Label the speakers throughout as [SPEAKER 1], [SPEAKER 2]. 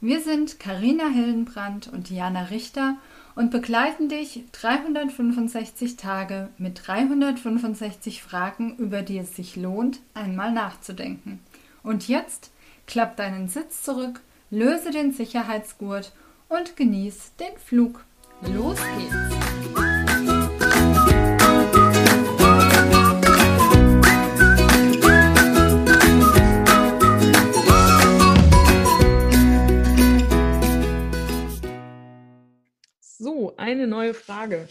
[SPEAKER 1] Wir sind Karina Hildenbrand und Diana Richter und begleiten dich 365 Tage mit 365 Fragen, über die es sich lohnt, einmal nachzudenken. Und jetzt klapp deinen Sitz zurück, löse den Sicherheitsgurt und genieß den Flug. Los geht's!
[SPEAKER 2] Frage.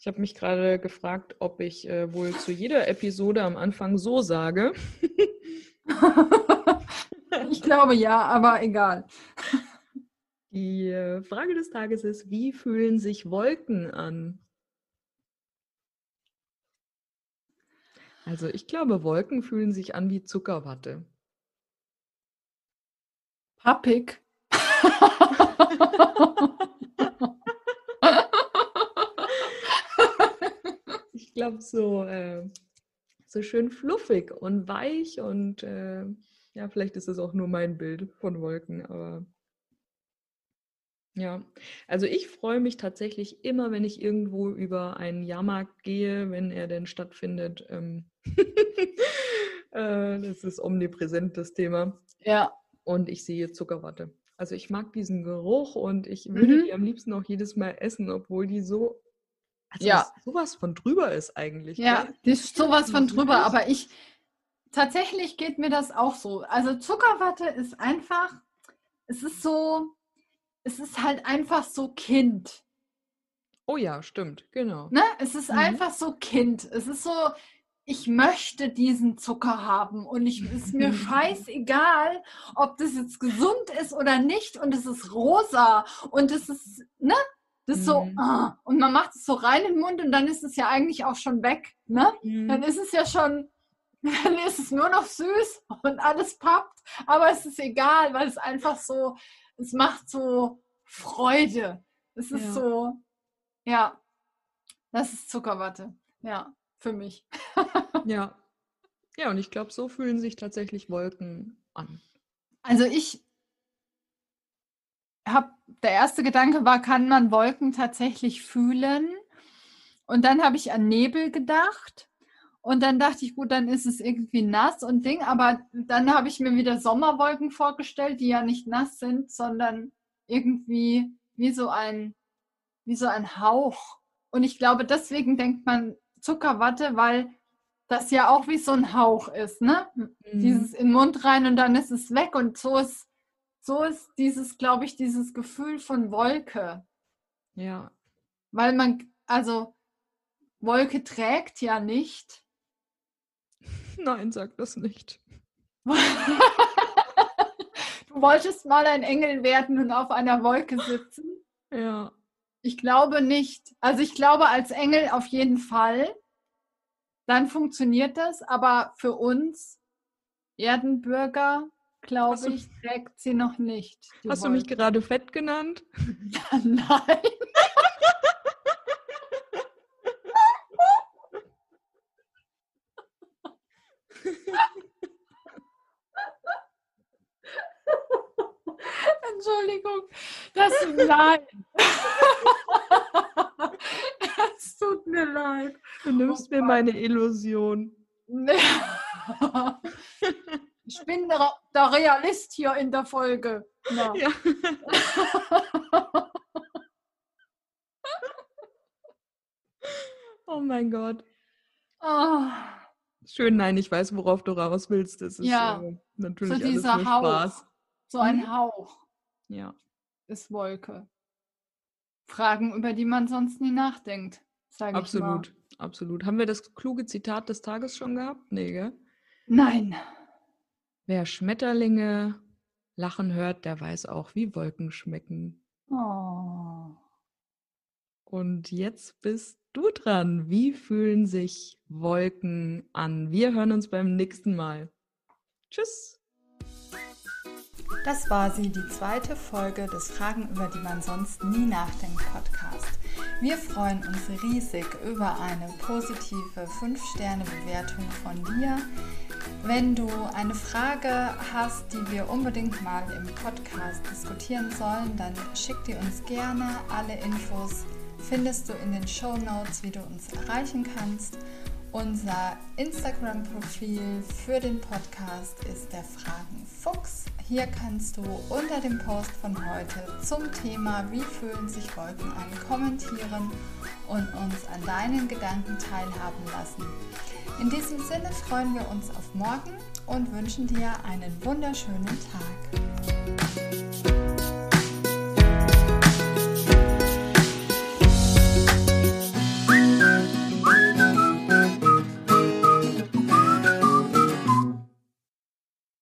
[SPEAKER 2] Ich habe mich gerade gefragt, ob ich äh, wohl zu jeder Episode am Anfang so sage.
[SPEAKER 1] ich glaube ja, aber egal.
[SPEAKER 2] Die äh, Frage des Tages ist, wie fühlen sich Wolken an? Also ich glaube, Wolken fühlen sich an wie Zuckerwatte.
[SPEAKER 1] Pappig.
[SPEAKER 2] glaube, so, äh, so schön fluffig und weich und äh, ja, vielleicht ist es auch nur mein Bild von Wolken, aber ja, also ich freue mich tatsächlich immer, wenn ich irgendwo über einen Jahrmarkt gehe, wenn er denn stattfindet. Ähm äh, das ist omnipräsent, das Thema.
[SPEAKER 1] Ja.
[SPEAKER 2] Und ich sehe Zuckerwatte. Also ich mag diesen Geruch und ich würde mhm. die am liebsten auch jedes Mal essen, obwohl die so also
[SPEAKER 1] ja.
[SPEAKER 2] sowas von drüber ist eigentlich.
[SPEAKER 1] Ja, gell? ist sowas von drüber, aber ich, tatsächlich geht mir das auch so. Also Zuckerwatte ist einfach, es ist so, es ist halt einfach so Kind.
[SPEAKER 2] Oh ja, stimmt, genau.
[SPEAKER 1] Ne? Es ist mhm. einfach so Kind. Es ist so, ich möchte diesen Zucker haben und ich ist mir scheißegal, ob das jetzt gesund ist oder nicht und es ist rosa und es ist, ne? Das ist so, mhm. ah, und man macht es so rein in den Mund und dann ist es ja eigentlich auch schon weg. Ne? Mhm. Dann ist es ja schon, dann ist es nur noch süß und alles pappt, aber es ist egal, weil es einfach so, es macht so Freude. Es ist ja. so, ja, das ist Zuckerwatte. Ja, für mich.
[SPEAKER 2] ja. Ja, und ich glaube, so fühlen sich tatsächlich Wolken an.
[SPEAKER 1] Also ich habe, der erste Gedanke war, kann man Wolken tatsächlich fühlen? Und dann habe ich an Nebel gedacht. Und dann dachte ich, gut, dann ist es irgendwie nass und Ding. Aber dann habe ich mir wieder Sommerwolken vorgestellt, die ja nicht nass sind, sondern irgendwie wie so ein, wie so ein Hauch. Und ich glaube, deswegen denkt man Zuckerwatte, weil das ja auch wie so ein Hauch ist, ne? Mhm. Dieses in den Mund rein und dann ist es weg. Und so ist so ist dieses, glaube ich, dieses Gefühl von Wolke.
[SPEAKER 2] Ja.
[SPEAKER 1] Weil man, also Wolke trägt ja nicht.
[SPEAKER 2] Nein, sag das nicht.
[SPEAKER 1] du wolltest mal ein Engel werden und auf einer Wolke sitzen?
[SPEAKER 2] Ja.
[SPEAKER 1] Ich glaube nicht. Also ich glaube als Engel auf jeden Fall. Dann funktioniert das. Aber für uns Erdenbürger glaube ich, trägt sie noch nicht.
[SPEAKER 2] Hast Wolke. du mich gerade fett genannt?
[SPEAKER 1] Nein. Entschuldigung, das tut mir leid. Es tut mir leid.
[SPEAKER 2] Du nimmst oh, mir meine Illusion.
[SPEAKER 1] Ich bin der, der Realist hier in der Folge. Ja.
[SPEAKER 2] oh mein Gott. Oh. Schön, nein, ich weiß, worauf du raus willst. Das ist
[SPEAKER 1] ja, äh, natürlich so dieser alles Hauch. Spaß. So ein mhm. Hauch.
[SPEAKER 2] Ja.
[SPEAKER 1] Ist Wolke. Fragen, über die man sonst nie nachdenkt, sage
[SPEAKER 2] ich Absolut, absolut. Haben wir das kluge Zitat des Tages schon gehabt? Nee, gell?
[SPEAKER 1] Nein.
[SPEAKER 2] Wer Schmetterlinge lachen hört, der weiß auch, wie Wolken schmecken.
[SPEAKER 1] Oh.
[SPEAKER 2] Und jetzt bist du dran. Wie fühlen sich Wolken an? Wir hören uns beim nächsten Mal. Tschüss.
[SPEAKER 1] Das war sie, die zweite Folge des Fragen, über die man sonst nie nachdenkt Podcast. Wir freuen uns riesig über eine positive 5-Sterne-Bewertung von dir. Wenn du eine Frage hast, die wir unbedingt mal im Podcast diskutieren sollen, dann schick die uns gerne. Alle Infos findest du in den Show Notes, wie du uns erreichen kannst. Unser Instagram-Profil für den Podcast ist der Fragenfuchs. Hier kannst du unter dem Post von heute zum Thema Wie fühlen sich Wolken an kommentieren und uns an deinen Gedanken teilhaben lassen. In diesem Sinne freuen wir uns auf morgen und wünschen dir einen wunderschönen Tag.